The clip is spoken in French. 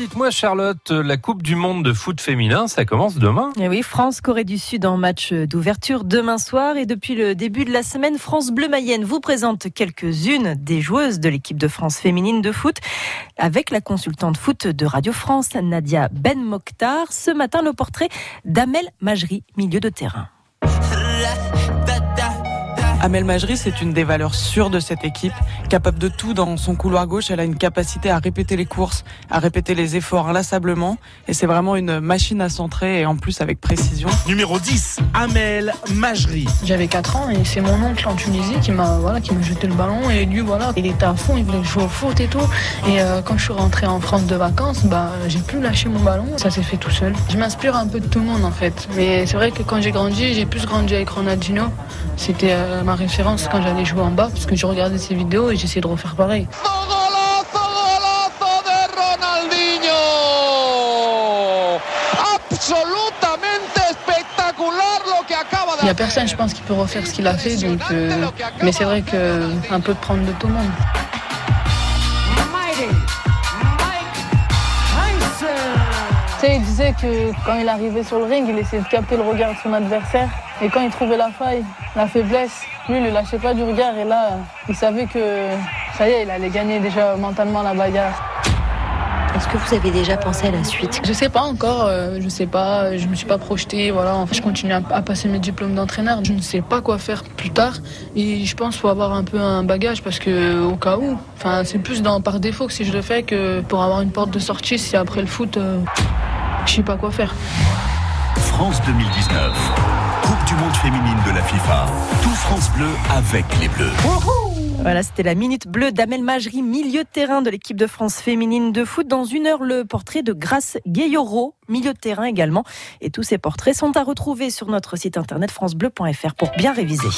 dites-moi Charlotte, la Coupe du Monde de foot féminin, ça commence demain Et oui, France-Corée du Sud en match d'ouverture demain soir. Et depuis le début de la semaine, France Bleu Mayenne vous présente quelques-unes des joueuses de l'équipe de France féminine de foot avec la consultante foot de Radio France, Nadia Ben Mokhtar. Ce matin, le portrait d'Amel Majri, milieu de terrain. Amel Majri, c'est une des valeurs sûres de cette équipe. Capable de tout dans son couloir gauche, elle a une capacité à répéter les courses, à répéter les efforts inlassablement. Et c'est vraiment une machine à centrer et en plus avec précision. Numéro 10, Amel Majri. J'avais 4 ans et c'est mon oncle en Tunisie qui m'a voilà, qui m'a jeté le ballon. Et lui, voilà, il était à fond, il voulait jouer au foot et tout. Et euh, quand je suis rentré en France de vacances, bah, j'ai plus lâché mon ballon. Ça s'est fait tout seul. Je m'inspire un peu de tout le monde en fait. Mais c'est vrai que quand j'ai grandi, j'ai plus grandi avec Ronaldinho. C'était euh, ma référence quand j'allais jouer en bas parce que je regardais ses vidéos et j'essayais de refaire pareil. Il n'y a personne, je pense, qui peut refaire ce qu'il a fait. Donc, euh, mais c'est vrai qu'un peu de prendre de tout le monde. Tu sais, il disait que quand il arrivait sur le ring, il essayait de capter le regard de son adversaire. Et quand il trouvait la faille, la faiblesse, lui, il ne lâchait pas du regard. Et là, il savait que ça y est, il allait gagner déjà mentalement la bagarre. Est-ce que vous avez déjà pensé à la suite? Je sais pas encore, euh, je sais pas, je me suis pas projetée, voilà. Je continue à, à passer mes diplômes d'entraîneur. Je ne sais pas quoi faire plus tard et je pense qu'il faut avoir un peu un bagage parce que au cas où, enfin c'est plus dans, par défaut que si je le fais que pour avoir une porte de sortie si après le foot, euh, je sais pas quoi faire. France 2019. Coupe du monde féminine de la FIFA. Tout France Bleu avec les Bleus. Voilà, c'était la minute bleue d'Amel Majri, milieu de terrain de l'équipe de France féminine de foot. Dans une heure, le portrait de Grace Gayoro, milieu de terrain également. Et tous ces portraits sont à retrouver sur notre site internet francebleu.fr pour bien réviser.